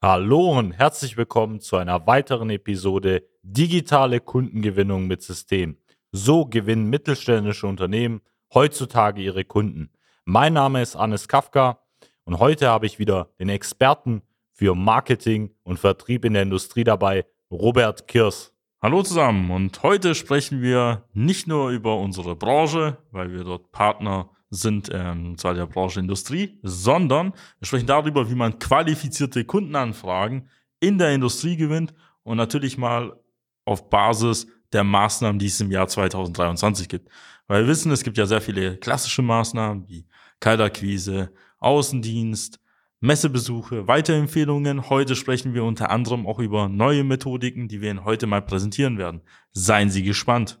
Hallo und herzlich willkommen zu einer weiteren Episode Digitale Kundengewinnung mit System. So gewinnen mittelständische Unternehmen heutzutage ihre Kunden. Mein Name ist Anis Kafka und heute habe ich wieder den Experten für Marketing und Vertrieb in der Industrie dabei, Robert Kirs. Hallo zusammen und heute sprechen wir nicht nur über unsere Branche, weil wir dort Partner sind ähm, zwar der Branche Industrie, sondern wir sprechen darüber, wie man qualifizierte Kundenanfragen in der Industrie gewinnt und natürlich mal auf Basis der Maßnahmen, die es im Jahr 2023 gibt. Weil wir wissen, es gibt ja sehr viele klassische Maßnahmen wie Kaltakquise, Außendienst, Messebesuche, Weiterempfehlungen. Heute sprechen wir unter anderem auch über neue Methodiken, die wir Ihnen heute mal präsentieren werden. Seien Sie gespannt.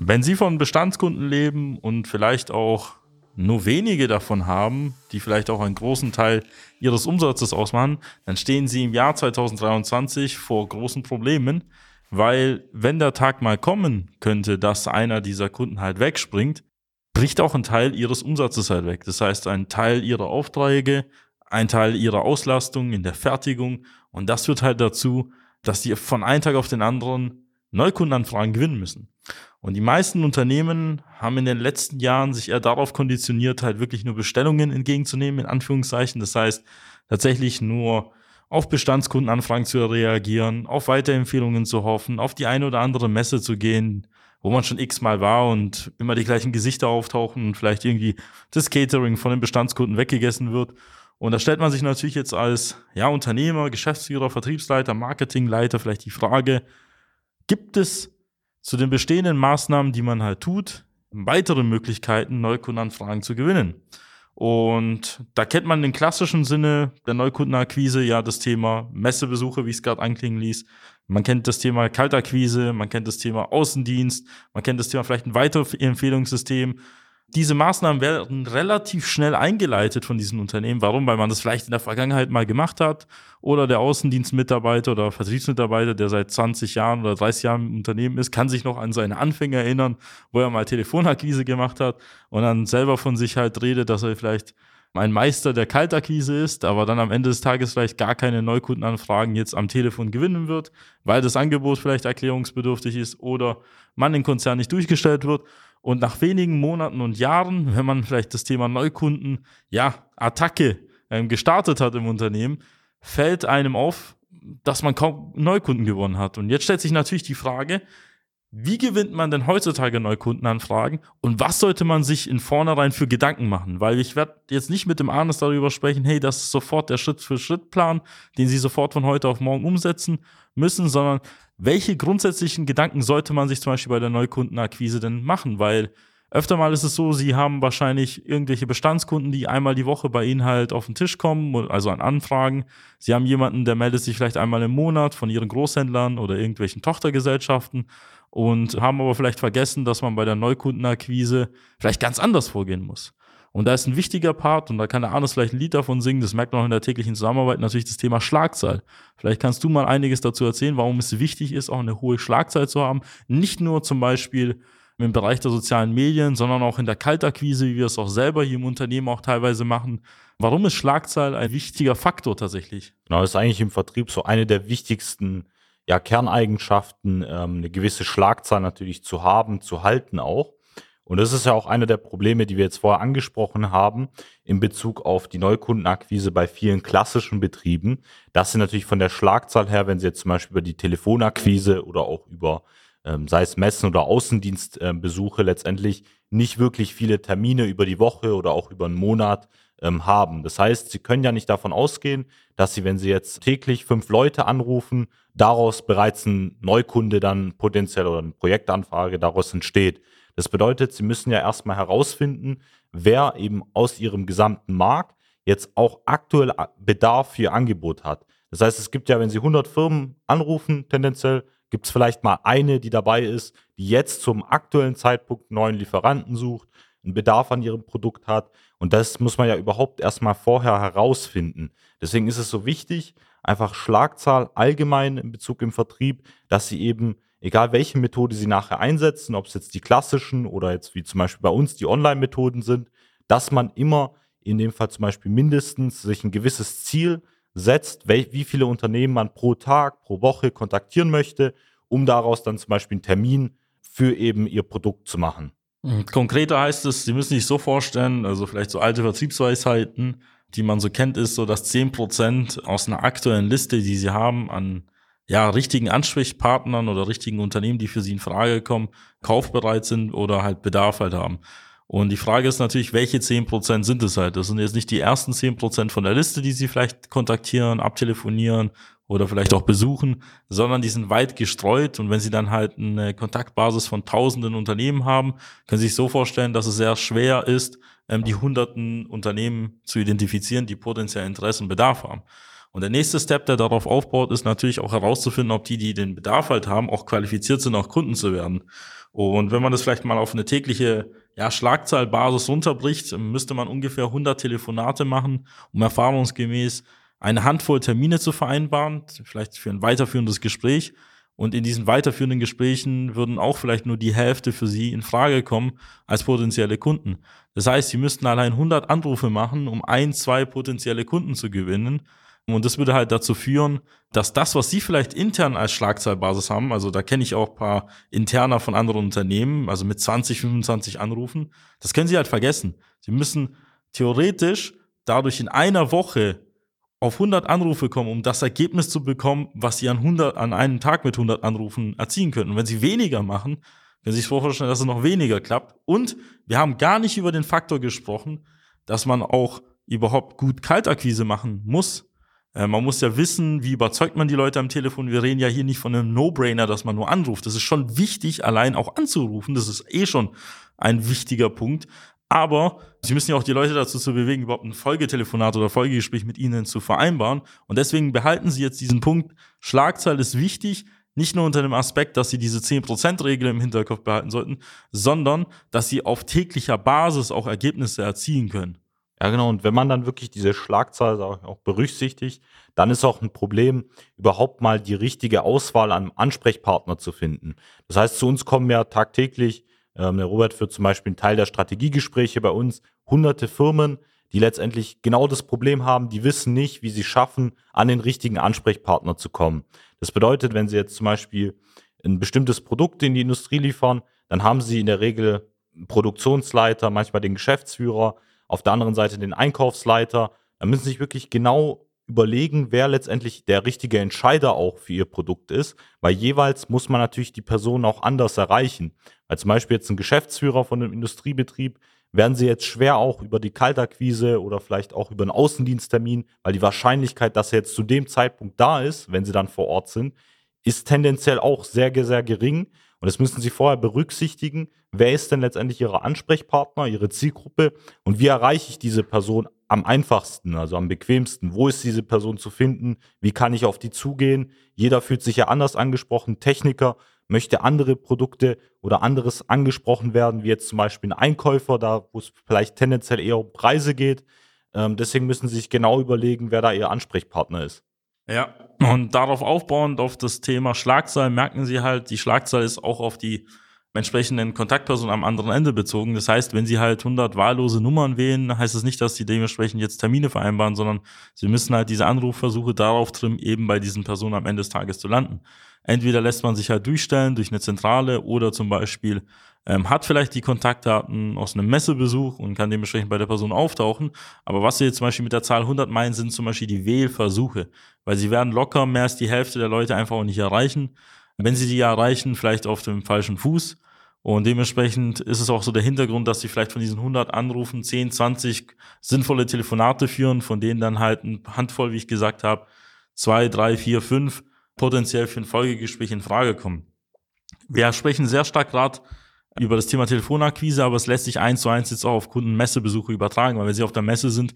Wenn Sie von Bestandskunden leben und vielleicht auch nur wenige davon haben, die vielleicht auch einen großen Teil Ihres Umsatzes ausmachen, dann stehen Sie im Jahr 2023 vor großen Problemen, weil wenn der Tag mal kommen könnte, dass einer dieser Kunden halt wegspringt, bricht auch ein Teil Ihres Umsatzes halt weg. Das heißt, ein Teil Ihrer Aufträge, ein Teil Ihrer Auslastung in der Fertigung und das führt halt dazu, dass Sie von einem Tag auf den anderen Neukundenanfragen gewinnen müssen. Und die meisten Unternehmen haben in den letzten Jahren sich eher darauf konditioniert, halt wirklich nur Bestellungen entgegenzunehmen, in Anführungszeichen. Das heißt, tatsächlich nur auf Bestandskundenanfragen zu reagieren, auf Weiterempfehlungen zu hoffen, auf die eine oder andere Messe zu gehen, wo man schon x-mal war und immer die gleichen Gesichter auftauchen und vielleicht irgendwie das Catering von den Bestandskunden weggegessen wird. Und da stellt man sich natürlich jetzt als ja, Unternehmer, Geschäftsführer, Vertriebsleiter, Marketingleiter vielleicht die Frage, gibt es zu den bestehenden Maßnahmen, die man halt tut, weitere Möglichkeiten, Neukundenanfragen zu gewinnen. Und da kennt man den klassischen Sinne der Neukundenakquise ja das Thema Messebesuche, wie ich es gerade anklingen ließ. Man kennt das Thema Kaltakquise, man kennt das Thema Außendienst, man kennt das Thema vielleicht ein Weiterempfehlungssystem diese Maßnahmen werden relativ schnell eingeleitet von diesen Unternehmen. Warum? Weil man das vielleicht in der Vergangenheit mal gemacht hat oder der Außendienstmitarbeiter oder Vertriebsmitarbeiter, der seit 20 Jahren oder 30 Jahren im Unternehmen ist, kann sich noch an seine Anfänge erinnern, wo er mal Telefonakquise gemacht hat und dann selber von sich halt redet, dass er vielleicht ein Meister der Kaltakquise ist, aber dann am Ende des Tages vielleicht gar keine Neukundenanfragen jetzt am Telefon gewinnen wird, weil das Angebot vielleicht erklärungsbedürftig ist oder man den Konzern nicht durchgestellt wird. Und nach wenigen Monaten und Jahren, wenn man vielleicht das Thema Neukunden, ja, Attacke ähm, gestartet hat im Unternehmen, fällt einem auf, dass man kaum Neukunden gewonnen hat. Und jetzt stellt sich natürlich die Frage, wie gewinnt man denn heutzutage Neukundenanfragen und was sollte man sich in vornherein für Gedanken machen? Weil ich werde jetzt nicht mit dem Arnes darüber sprechen, hey, das ist sofort der Schritt-für-Schritt-Plan, den Sie sofort von heute auf morgen umsetzen müssen, sondern welche grundsätzlichen Gedanken sollte man sich zum Beispiel bei der Neukundenakquise denn machen? Weil öfter mal ist es so, Sie haben wahrscheinlich irgendwelche Bestandskunden, die einmal die Woche bei Ihnen halt auf den Tisch kommen, also an Anfragen. Sie haben jemanden, der meldet sich vielleicht einmal im Monat von Ihren Großhändlern oder irgendwelchen Tochtergesellschaften und haben aber vielleicht vergessen, dass man bei der Neukundenakquise vielleicht ganz anders vorgehen muss. Und da ist ein wichtiger Part, und da kann der Arnes vielleicht ein Lied davon singen, das merkt man auch in der täglichen Zusammenarbeit, natürlich das Thema Schlagzahl. Vielleicht kannst du mal einiges dazu erzählen, warum es wichtig ist, auch eine hohe Schlagzahl zu haben. Nicht nur zum Beispiel im Bereich der sozialen Medien, sondern auch in der Kaltakquise, wie wir es auch selber hier im Unternehmen auch teilweise machen. Warum ist Schlagzahl ein wichtiger Faktor tatsächlich? Genau, das ist eigentlich im Vertrieb so eine der wichtigsten ja, Kerneigenschaften, ähm, eine gewisse Schlagzahl natürlich zu haben, zu halten auch. Und das ist ja auch einer der Probleme, die wir jetzt vorher angesprochen haben, in Bezug auf die Neukundenakquise bei vielen klassischen Betrieben, dass sie natürlich von der Schlagzahl her, wenn sie jetzt zum Beispiel über die Telefonakquise oder auch über, ähm, sei es Messen oder Außendienstbesuche, äh, letztendlich nicht wirklich viele Termine über die Woche oder auch über einen Monat ähm, haben. Das heißt, Sie können ja nicht davon ausgehen, dass Sie, wenn Sie jetzt täglich fünf Leute anrufen, daraus bereits ein Neukunde dann potenziell oder eine Projektanfrage daraus entsteht. Das bedeutet, Sie müssen ja erstmal herausfinden, wer eben aus Ihrem gesamten Markt jetzt auch aktuell Bedarf für Ihr Angebot hat. Das heißt, es gibt ja, wenn Sie 100 Firmen anrufen, tendenziell gibt es vielleicht mal eine, die dabei ist, die jetzt zum aktuellen Zeitpunkt neuen Lieferanten sucht, einen Bedarf an ihrem Produkt hat. Und das muss man ja überhaupt erstmal vorher herausfinden. Deswegen ist es so wichtig, einfach Schlagzahl allgemein in Bezug im Vertrieb, dass Sie eben egal welche Methode sie nachher einsetzen, ob es jetzt die klassischen oder jetzt wie zum Beispiel bei uns die Online-Methoden sind, dass man immer in dem Fall zum Beispiel mindestens sich ein gewisses Ziel setzt, wie viele Unternehmen man pro Tag, pro Woche kontaktieren möchte, um daraus dann zum Beispiel einen Termin für eben ihr Produkt zu machen. Mhm. Konkreter heißt es, Sie müssen sich so vorstellen, also vielleicht so alte Vertriebsweisheiten, die man so kennt, ist so, dass 10% aus einer aktuellen Liste, die Sie haben an ja, richtigen Ansprechpartnern oder richtigen Unternehmen, die für sie in Frage kommen, kaufbereit sind oder halt Bedarf halt haben. Und die Frage ist natürlich, welche zehn Prozent sind es halt? Das sind jetzt nicht die ersten zehn Prozent von der Liste, die sie vielleicht kontaktieren, abtelefonieren oder vielleicht auch besuchen, sondern die sind weit gestreut. Und wenn sie dann halt eine Kontaktbasis von tausenden Unternehmen haben, können Sie sich so vorstellen, dass es sehr schwer ist, ähm, die hunderten Unternehmen zu identifizieren, die potenziell Interesse und Bedarf haben. Und der nächste Step, der darauf aufbaut, ist natürlich auch herauszufinden, ob die, die den Bedarf halt haben, auch qualifiziert sind, auch Kunden zu werden. Und wenn man das vielleicht mal auf eine tägliche ja, Schlagzahlbasis runterbricht, müsste man ungefähr 100 Telefonate machen, um erfahrungsgemäß eine Handvoll Termine zu vereinbaren, vielleicht für ein weiterführendes Gespräch. Und in diesen weiterführenden Gesprächen würden auch vielleicht nur die Hälfte für Sie in Frage kommen als potenzielle Kunden. Das heißt, Sie müssten allein 100 Anrufe machen, um ein, zwei potenzielle Kunden zu gewinnen. Und das würde halt dazu führen, dass das, was Sie vielleicht intern als Schlagzahlbasis haben, also da kenne ich auch paar Interner von anderen Unternehmen, also mit 20, 25 Anrufen, das können Sie halt vergessen. Sie müssen theoretisch dadurch in einer Woche auf 100 Anrufe kommen, um das Ergebnis zu bekommen, was Sie an, 100, an einem Tag mit 100 Anrufen erzielen können. Und wenn Sie weniger machen, können Sie sich vorstellen, dass es noch weniger klappt. Und wir haben gar nicht über den Faktor gesprochen, dass man auch überhaupt gut Kaltakquise machen muss. Äh, man muss ja wissen, wie überzeugt man die Leute am Telefon. Wir reden ja hier nicht von einem No-Brainer, dass man nur anruft. Das ist schon wichtig, allein auch anzurufen. Das ist eh schon ein wichtiger Punkt. Aber sie müssen ja auch die Leute dazu zu bewegen, überhaupt ein Folgetelefonat oder Folgegespräch mit ihnen zu vereinbaren. Und deswegen behalten sie jetzt diesen Punkt. Schlagzahl ist wichtig. Nicht nur unter dem Aspekt, dass sie diese 10%-Regel im Hinterkopf behalten sollten, sondern dass sie auf täglicher Basis auch Ergebnisse erzielen können. Ja, genau. Und wenn man dann wirklich diese Schlagzahl auch berücksichtigt, dann ist auch ein Problem, überhaupt mal die richtige Auswahl an Ansprechpartner zu finden. Das heißt, zu uns kommen ja tagtäglich, ähm, der Robert führt zum Beispiel einen Teil der Strategiegespräche bei uns, hunderte Firmen, die letztendlich genau das Problem haben, die wissen nicht, wie sie schaffen, an den richtigen Ansprechpartner zu kommen. Das bedeutet, wenn sie jetzt zum Beispiel ein bestimmtes Produkt in die Industrie liefern, dann haben sie in der Regel einen Produktionsleiter, manchmal den Geschäftsführer, auf der anderen Seite den Einkaufsleiter. Da müssen Sie sich wirklich genau überlegen, wer letztendlich der richtige Entscheider auch für Ihr Produkt ist, weil jeweils muss man natürlich die Person auch anders erreichen. Weil zum Beispiel jetzt ein Geschäftsführer von einem Industriebetrieb werden Sie jetzt schwer auch über die Kaltakquise oder vielleicht auch über einen Außendiensttermin, weil die Wahrscheinlichkeit, dass er jetzt zu dem Zeitpunkt da ist, wenn Sie dann vor Ort sind, ist tendenziell auch sehr, sehr gering. Und das müssen Sie vorher berücksichtigen. Wer ist denn letztendlich Ihre Ansprechpartner, Ihre Zielgruppe und wie erreiche ich diese Person am einfachsten, also am bequemsten? Wo ist diese Person zu finden? Wie kann ich auf die zugehen? Jeder fühlt sich ja anders angesprochen. Techniker möchte andere Produkte oder anderes angesprochen werden, wie jetzt zum Beispiel ein Einkäufer, da wo es vielleicht tendenziell eher um Preise geht. Ähm, deswegen müssen Sie sich genau überlegen, wer da Ihr Ansprechpartner ist. Ja, und darauf aufbauend auf das Thema Schlagzahl merken Sie halt, die Schlagzahl ist auch auf die entsprechenden Kontaktpersonen am anderen Ende bezogen. Das heißt, wenn Sie halt 100 wahllose Nummern wählen, heißt das nicht, dass Sie dementsprechend jetzt Termine vereinbaren, sondern Sie müssen halt diese Anrufversuche darauf trimmen, eben bei diesen Personen am Ende des Tages zu landen. Entweder lässt man sich halt durchstellen durch eine Zentrale oder zum Beispiel ähm, hat vielleicht die Kontaktdaten aus einem Messebesuch und kann dementsprechend bei der Person auftauchen. Aber was wir jetzt zum Beispiel mit der Zahl 100 meinen, sind zum Beispiel die Wählversuche, weil sie werden locker mehr als die Hälfte der Leute einfach auch nicht erreichen. Wenn sie die erreichen, vielleicht auf dem falschen Fuß. Und dementsprechend ist es auch so der Hintergrund, dass sie vielleicht von diesen 100 Anrufen 10, 20 sinnvolle Telefonate führen, von denen dann halt ein Handvoll, wie ich gesagt habe, zwei, drei, vier, fünf potenziell für ein Folgegespräch in Frage kommen. Wir sprechen sehr stark gerade über das Thema Telefonakquise, aber es lässt sich eins zu eins jetzt auch auf Kundenmessebesuche übertragen, weil wenn sie auf der Messe sind,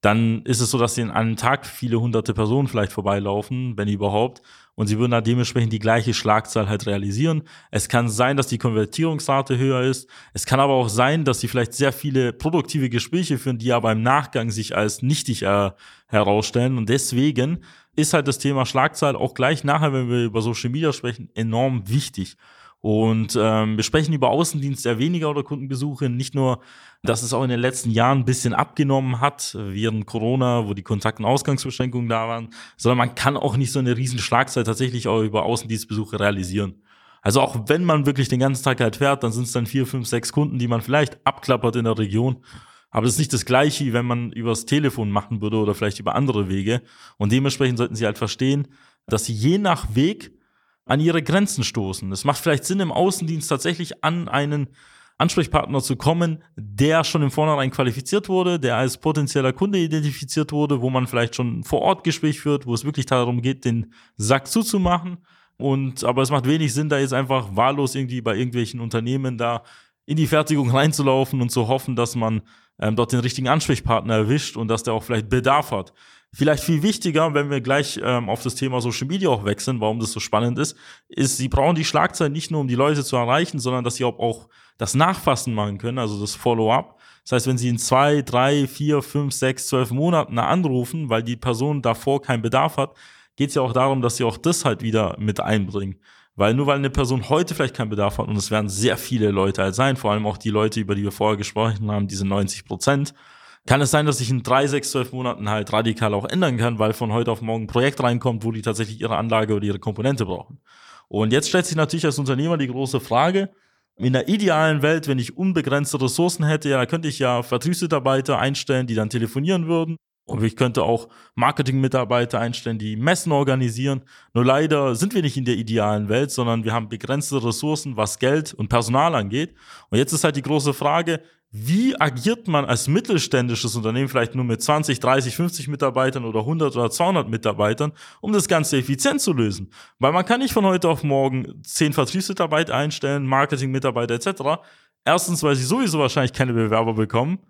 dann ist es so, dass sie in einem Tag viele hunderte Personen vielleicht vorbeilaufen, wenn überhaupt, und sie würden da dementsprechend die gleiche Schlagzahl halt realisieren. Es kann sein, dass die Konvertierungsrate höher ist. Es kann aber auch sein, dass sie vielleicht sehr viele produktive Gespräche führen, die aber im Nachgang sich als nichtig äh, herausstellen. Und deswegen ist halt das Thema Schlagzahl auch gleich nachher, wenn wir über Social Media sprechen, enorm wichtig. Und ähm, wir sprechen über Außendienst eher weniger oder Kundenbesuche. Nicht nur, dass es auch in den letzten Jahren ein bisschen abgenommen hat, während Corona, wo die Kontakt- und Ausgangsbeschränkungen da waren, sondern man kann auch nicht so eine riesen Schlagzeit tatsächlich auch über Außendienstbesuche realisieren. Also auch wenn man wirklich den ganzen Tag halt fährt, dann sind es dann vier, fünf, sechs Kunden, die man vielleicht abklappert in der Region. Aber es ist nicht das Gleiche, wenn man übers Telefon machen würde oder vielleicht über andere Wege. Und dementsprechend sollten Sie halt verstehen, dass Sie je nach Weg an ihre Grenzen stoßen. Es macht vielleicht Sinn, im Außendienst tatsächlich an einen Ansprechpartner zu kommen, der schon im Vornherein qualifiziert wurde, der als potenzieller Kunde identifiziert wurde, wo man vielleicht schon vor Ort Gespräch führt, wo es wirklich darum geht, den Sack zuzumachen. Und aber es macht wenig Sinn, da jetzt einfach wahllos irgendwie bei irgendwelchen Unternehmen da in die Fertigung reinzulaufen und zu hoffen, dass man ähm, dort den richtigen Ansprechpartner erwischt und dass der auch vielleicht Bedarf hat. Vielleicht viel wichtiger, wenn wir gleich ähm, auf das Thema Social Media auch wechseln, warum das so spannend ist, ist, sie brauchen die Schlagzeilen nicht nur, um die Leute zu erreichen, sondern dass sie auch, auch das Nachfassen machen können, also das Follow-up. Das heißt, wenn sie in zwei, drei, vier, fünf, sechs, zwölf Monaten anrufen, weil die Person davor keinen Bedarf hat, geht es ja auch darum, dass sie auch das halt wieder mit einbringen. Weil nur weil eine Person heute vielleicht keinen Bedarf hat, und es werden sehr viele Leute halt sein, vor allem auch die Leute, über die wir vorher gesprochen haben, diese 90 Prozent, kann es sein, dass sich in drei, sechs, zwölf Monaten halt radikal auch ändern kann, weil von heute auf morgen ein Projekt reinkommt, wo die tatsächlich ihre Anlage oder ihre Komponente brauchen. Und jetzt stellt sich natürlich als Unternehmer die große Frage, in der idealen Welt, wenn ich unbegrenzte Ressourcen hätte, ja, könnte ich ja Vertriebsmitarbeiter einstellen, die dann telefonieren würden. Und ich könnte auch Marketingmitarbeiter einstellen, die Messen organisieren. Nur leider sind wir nicht in der idealen Welt, sondern wir haben begrenzte Ressourcen, was Geld und Personal angeht. Und jetzt ist halt die große Frage, wie agiert man als mittelständisches Unternehmen, vielleicht nur mit 20, 30, 50 Mitarbeitern oder 100 oder 200 Mitarbeitern, um das Ganze effizient zu lösen? Weil man kann nicht von heute auf morgen 10 Vertriebsmitarbeiter einstellen, Marketingmitarbeiter etc. Erstens, weil sie sowieso wahrscheinlich keine Bewerber bekommen.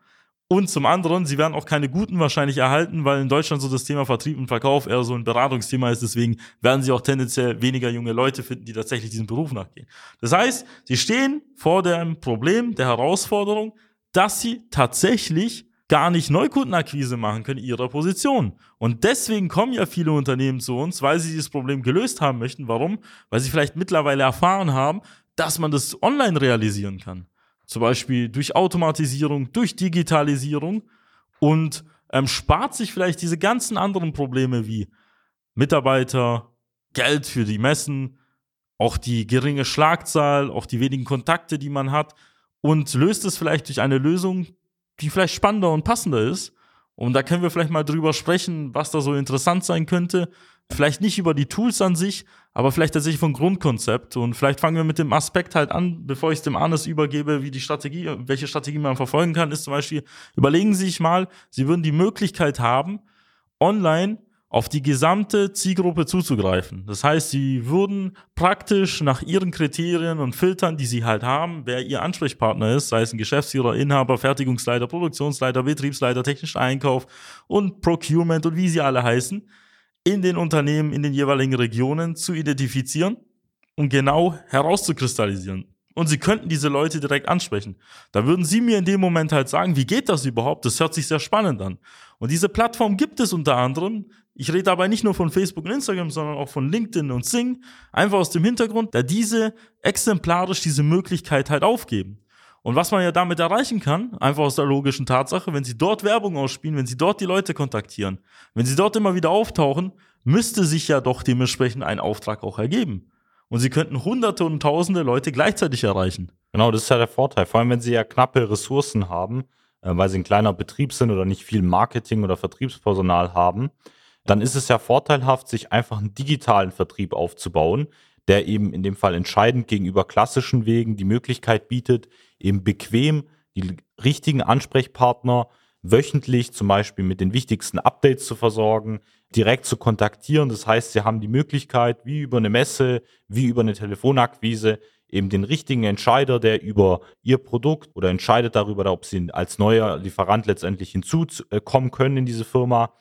Und zum anderen, sie werden auch keine guten wahrscheinlich erhalten, weil in Deutschland so das Thema Vertrieb und Verkauf eher so ein Beratungsthema ist. Deswegen werden sie auch tendenziell weniger junge Leute finden, die tatsächlich diesem Beruf nachgehen. Das heißt, sie stehen vor dem Problem, der Herausforderung, dass sie tatsächlich gar nicht Neukundenakquise machen können ihrer Position. Und deswegen kommen ja viele Unternehmen zu uns, weil sie dieses Problem gelöst haben möchten. Warum? Weil sie vielleicht mittlerweile erfahren haben, dass man das online realisieren kann. Zum Beispiel durch Automatisierung, durch Digitalisierung und ähm, spart sich vielleicht diese ganzen anderen Probleme wie Mitarbeiter, Geld für die Messen, auch die geringe Schlagzahl, auch die wenigen Kontakte, die man hat und löst es vielleicht durch eine Lösung, die vielleicht spannender und passender ist. Und da können wir vielleicht mal drüber sprechen, was da so interessant sein könnte. Vielleicht nicht über die Tools an sich, aber vielleicht tatsächlich vom Grundkonzept. Und vielleicht fangen wir mit dem Aspekt halt an, bevor ich es dem Arnes übergebe, wie die Strategie, welche Strategie man verfolgen kann, ist zum Beispiel, überlegen Sie sich mal, Sie würden die Möglichkeit haben, online auf die gesamte Zielgruppe zuzugreifen. Das heißt, sie würden praktisch nach ihren Kriterien und Filtern, die sie halt haben, wer ihr Ansprechpartner ist, sei es ein Geschäftsführer, Inhaber, Fertigungsleiter, Produktionsleiter, Betriebsleiter, technischer Einkauf und Procurement und wie sie alle heißen, in den Unternehmen, in den jeweiligen Regionen zu identifizieren und genau herauszukristallisieren. Und sie könnten diese Leute direkt ansprechen. Da würden sie mir in dem Moment halt sagen, wie geht das überhaupt? Das hört sich sehr spannend an. Und diese Plattform gibt es unter anderem ich rede dabei nicht nur von Facebook und Instagram, sondern auch von LinkedIn und Sing. Einfach aus dem Hintergrund, da diese exemplarisch diese Möglichkeit halt aufgeben. Und was man ja damit erreichen kann, einfach aus der logischen Tatsache, wenn Sie dort Werbung ausspielen, wenn Sie dort die Leute kontaktieren, wenn Sie dort immer wieder auftauchen, müsste sich ja doch dementsprechend ein Auftrag auch ergeben. Und Sie könnten hunderte und tausende Leute gleichzeitig erreichen. Genau, das ist ja der Vorteil. Vor allem, wenn Sie ja knappe Ressourcen haben, äh, weil Sie ein kleiner Betrieb sind oder nicht viel Marketing oder Vertriebspersonal haben, dann ist es ja vorteilhaft, sich einfach einen digitalen Vertrieb aufzubauen, der eben in dem Fall entscheidend gegenüber klassischen Wegen die Möglichkeit bietet, eben bequem die richtigen Ansprechpartner wöchentlich zum Beispiel mit den wichtigsten Updates zu versorgen, direkt zu kontaktieren. Das heißt, Sie haben die Möglichkeit, wie über eine Messe, wie über eine Telefonakquise, eben den richtigen Entscheider, der über Ihr Produkt oder entscheidet darüber, ob Sie als neuer Lieferant letztendlich hinzukommen können in diese Firma,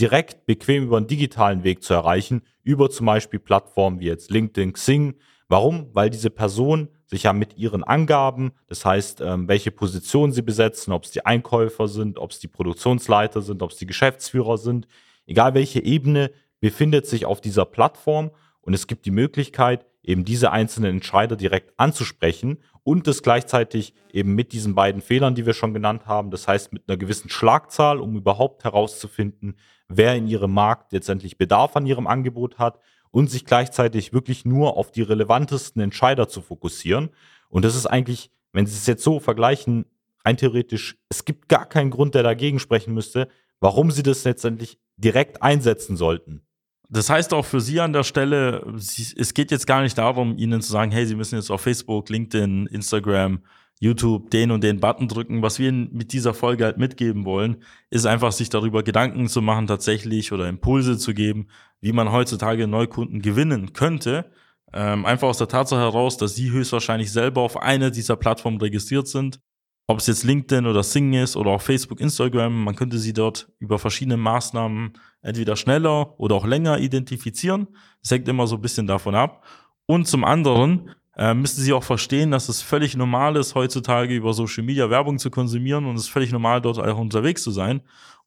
direkt bequem über einen digitalen Weg zu erreichen, über zum Beispiel Plattformen wie jetzt LinkedIn, Xing. Warum? Weil diese Person sich ja mit ihren Angaben, das heißt, ähm, welche Position sie besetzen, ob es die Einkäufer sind, ob es die Produktionsleiter sind, ob es die Geschäftsführer sind, egal welche Ebene, befindet sich auf dieser Plattform und es gibt die Möglichkeit, eben diese einzelnen Entscheider direkt anzusprechen und das gleichzeitig eben mit diesen beiden Fehlern, die wir schon genannt haben, das heißt mit einer gewissen Schlagzahl, um überhaupt herauszufinden, wer in ihrem Markt letztendlich Bedarf an ihrem Angebot hat und sich gleichzeitig wirklich nur auf die relevantesten Entscheider zu fokussieren. Und das ist eigentlich, wenn Sie es jetzt so vergleichen, rein theoretisch, es gibt gar keinen Grund, der dagegen sprechen müsste, warum Sie das letztendlich direkt einsetzen sollten. Das heißt auch für Sie an der Stelle, es geht jetzt gar nicht darum, Ihnen zu sagen, hey, Sie müssen jetzt auf Facebook, LinkedIn, Instagram, YouTube den und den Button drücken. Was wir mit dieser Folge halt mitgeben wollen, ist einfach sich darüber Gedanken zu machen tatsächlich oder Impulse zu geben, wie man heutzutage Neukunden gewinnen könnte. Ähm, einfach aus der Tatsache heraus, dass Sie höchstwahrscheinlich selber auf einer dieser Plattformen registriert sind. Ob es jetzt LinkedIn oder Sing ist oder auch Facebook, Instagram, man könnte sie dort über verschiedene Maßnahmen entweder schneller oder auch länger identifizieren. Das hängt immer so ein bisschen davon ab. Und zum anderen äh, müssen Sie auch verstehen, dass es völlig normal ist, heutzutage über Social Media Werbung zu konsumieren und es ist völlig normal, dort auch unterwegs zu sein.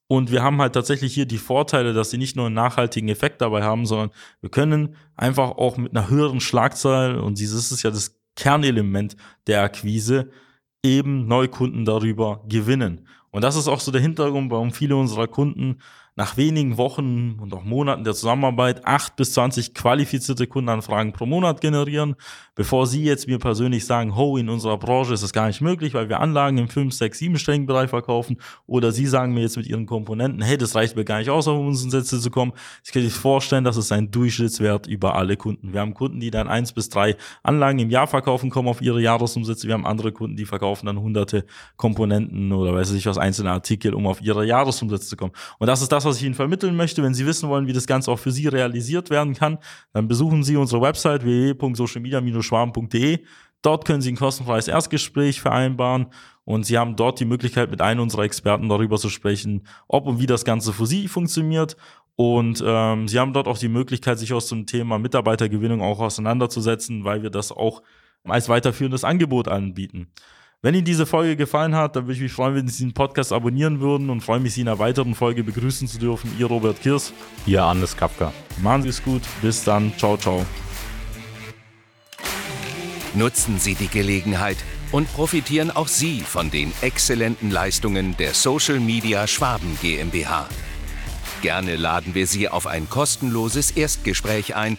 Und wir haben halt tatsächlich hier die Vorteile, dass sie nicht nur einen nachhaltigen Effekt dabei haben, sondern wir können einfach auch mit einer höheren Schlagzahl, und dieses ist ja das Kernelement der Akquise, eben Neukunden darüber gewinnen. Und das ist auch so der Hintergrund, warum viele unserer Kunden nach wenigen Wochen und auch Monaten der Zusammenarbeit 8 bis 20 qualifizierte Kundenanfragen pro Monat generieren, bevor Sie jetzt mir persönlich sagen, ho, in unserer Branche ist das gar nicht möglich, weil wir Anlagen im 5, 6, 7 stelligen Bereich verkaufen oder Sie sagen mir jetzt mit Ihren Komponenten, hey, das reicht mir gar nicht aus, um unseren Sätze zu kommen. Ich kann sich vorstellen, das ist ein Durchschnittswert über alle Kunden. Wir haben Kunden, die dann 1 bis 3 Anlagen im Jahr verkaufen, kommen auf ihre Jahresumsätze. Wir haben andere Kunden, die verkaufen dann hunderte Komponenten oder weiß ich was, einzelne Artikel, um auf ihre Jahresumsätze zu kommen. Und das ist das, was ich Ihnen vermitteln möchte. Wenn Sie wissen wollen, wie das Ganze auch für Sie realisiert werden kann, dann besuchen Sie unsere Website www.socialmedia-schwaben.de. Dort können Sie ein kostenfreies Erstgespräch vereinbaren und Sie haben dort die Möglichkeit, mit einem unserer Experten darüber zu sprechen, ob und wie das Ganze für Sie funktioniert. Und ähm, Sie haben dort auch die Möglichkeit, sich aus dem Thema Mitarbeitergewinnung auch auseinanderzusetzen, weil wir das auch als weiterführendes Angebot anbieten. Wenn Ihnen diese Folge gefallen hat, dann würde ich mich freuen, wenn Sie den Podcast abonnieren würden und freue mich, Sie in einer weiteren Folge begrüßen zu dürfen. Ihr Robert Kirs. Ihr Anders Kapka. Machen Sie es gut. Bis dann. Ciao, ciao. Nutzen Sie die Gelegenheit und profitieren auch Sie von den exzellenten Leistungen der Social Media Schwaben GmbH. Gerne laden wir Sie auf ein kostenloses Erstgespräch ein,